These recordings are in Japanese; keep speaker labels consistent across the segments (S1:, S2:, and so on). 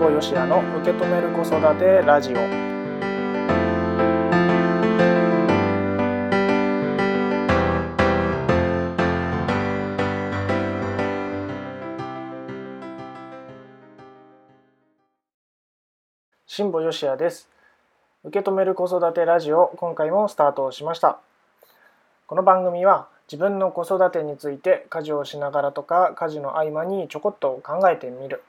S1: 保よしやの受け止める子育てラジオ。辛坊よしやです。受け止める子育てラジオ今回もスタートしました。この番組は自分の子育てについて家事をしながらとか家事の合間にちょこっと考えてみる。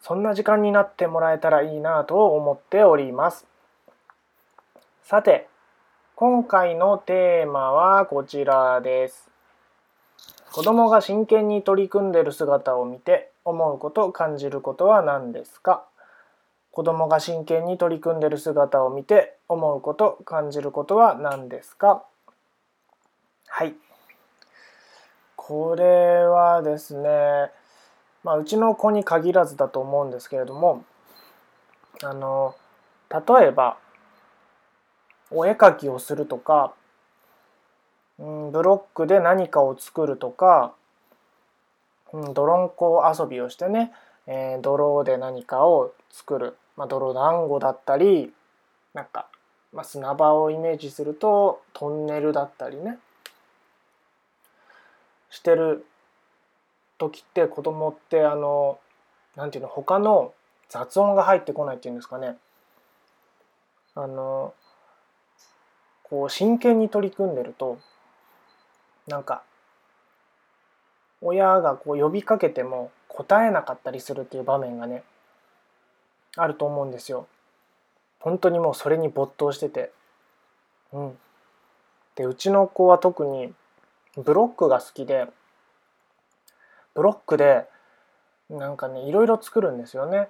S1: そんな時間になってもらえたらいいなと思っております。さて今回のテーマはこちらです。子供が真剣に取り組んでいる姿を見て思うこと感じることは何ですか？子供が真剣に取り組んでいる姿を見て思うこと感じることは何ですか？はい。これはですねまあ、うちの子に限らずだと思うんですけれどもあの例えばお絵かきをするとか、うん、ブロックで何かを作るとか、うん、泥んこ遊びをしてね、えー、泥で何かを作る、まあ、泥団子だったりなんか、まあ、砂場をイメージするとトンネルだったりねしてる時って子供ってあのなんていうの他の雑音が入ってこないっていうんですかねあのこう真剣に取り組んでるとなんか親がこう呼びかけても答えなかったりするっていう場面がねあると思うんですよ。本当にもうそれに没頭してて。うん。でうちの子は特にブロックが好きでブロックでなんかねいろいろ作るんですよね。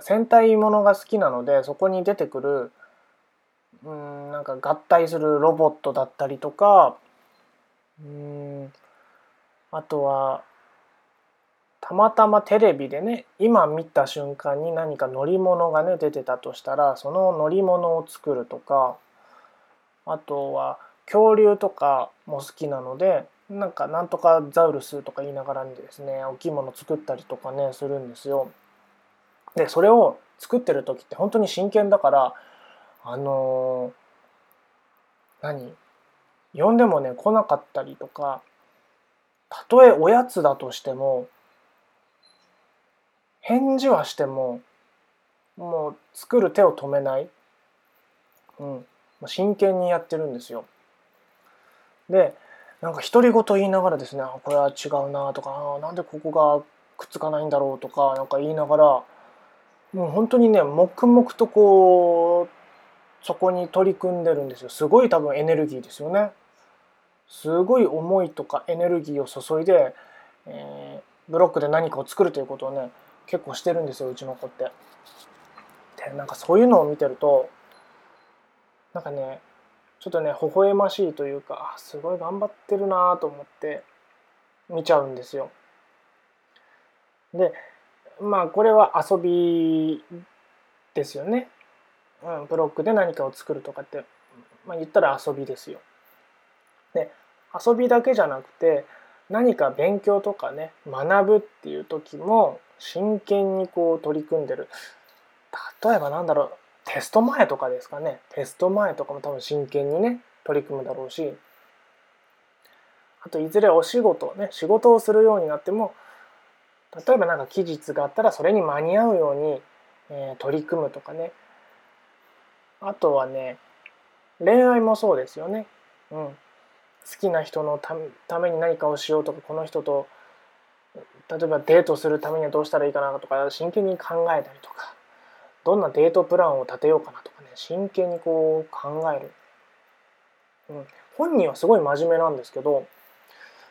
S1: 戦隊ものが好きなのでそこに出てくるうんなんか合体するロボットだったりとかうんあとはたまたまテレビでね今見た瞬間に何か乗り物がね出てたとしたらその乗り物を作るとかあとは恐竜とかも好きなのでなんかなんとかザウルスとか言いながらにですね大きいもの作ったりとかねするんですよ。でそれを作ってる時って本当に真剣だからあのー、何？呼んでもね来なかったりとかたとえおやつだとしても返事はしてももう作る手を止めない、うん、真剣にやってるんですよ。でなんか独り言言いながらですねこれは違うなとかなんでここがくっつかないんだろうとかなんか言いながらもう本当にね黙々とこうそこに取り組んでるんですよすごい多分エネルギーですよねすごい思いとかエネルギーを注いで、えー、ブロックで何かを作るということをね結構してるんですようちの子って。でなんかそういうのを見てるとなんかねちょっとね微笑ましいというかすごい頑張ってるなと思って見ちゃうんですよ。でまあこれは遊びですよね。うん、ブロックで何かを作るとかって、まあ、言ったら遊びですよ。で遊びだけじゃなくて何か勉強とかね学ぶっていう時も真剣にこう取り組んでる例えばなんだろうテスト前とかですかね。テスト前とかも多分真剣にね取り組むだろうし。あといずれお仕事ね仕事をするようになっても例えば何か期日があったらそれに間に合うように、えー、取り組むとかね。あとはね恋愛もそうですよね。うん、好きな人のために何かをしようとかこの人と例えばデートするためにはどうしたらいいかなとか真剣に考えたりとか。どんなデートプランを立てようかなとかね真剣にこう考える、うん、本人はすごい真面目なんですけど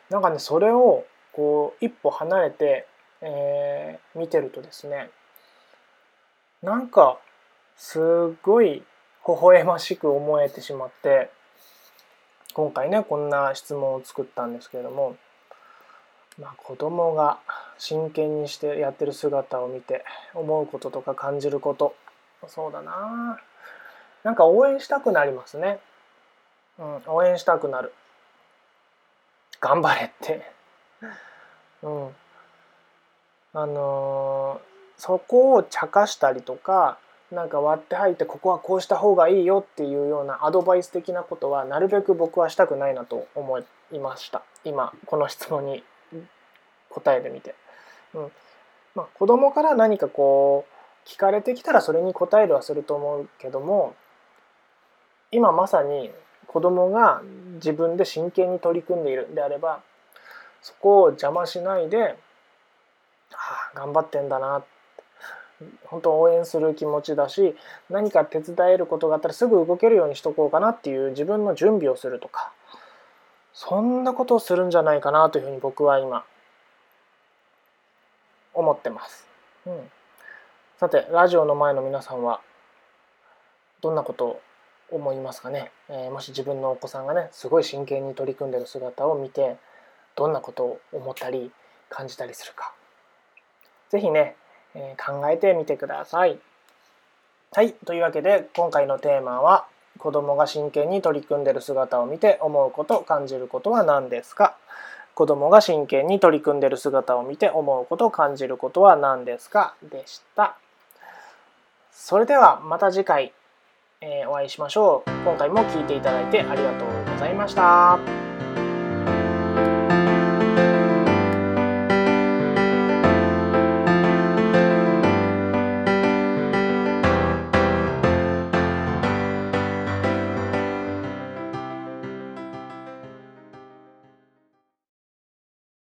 S1: なんかねそれをこう一歩離れて、えー、見てるとですねなんかすごい微笑ましく思えてしまって今回ねこんな質問を作ったんですけれどもまあ、子供が真剣にしてやってる姿を見て思うこととか感じること。そうだな。なんか応援したくなりますね、うん、応援したくなる。頑張れって。うん。あのそこを茶化したりとかなんか割って入ってここはこうした方がいいよっていうようなアドバイス的なことはなるべく僕はしたくないなと思いました。今この質問に答えてみて。うん。まあ、子供から何かこう聞かれてきたらそれに答えるはすると思うけども今まさに子供が自分で真剣に取り組んでいるんであればそこを邪魔しないで、はあ、頑張ってんだな。本当応援する気持ちだし何か手伝えることがあったらすぐ動けるようにしとこうかなっていう自分の準備をするとかそんなことをするんじゃないかなというふうに僕は今ってます。うん、さてラジオの前の皆さんはどんなことを思いますかね、えー、もし自分のお子さんがねすごい真剣に取り組んでる姿を見てどんなことを思ったり感じたりするか是非ね、えー、考えてみてください。はいというわけで今回のテーマは子供が真剣に取り組んでる姿を見て思うこと感じることは何ですか？子供が真剣に取り組んでる姿を見て思うことを感じることは何ですか？でした。それではまた次回、えー、お会いしましょう。今回も聴いていただいてありがとうございました。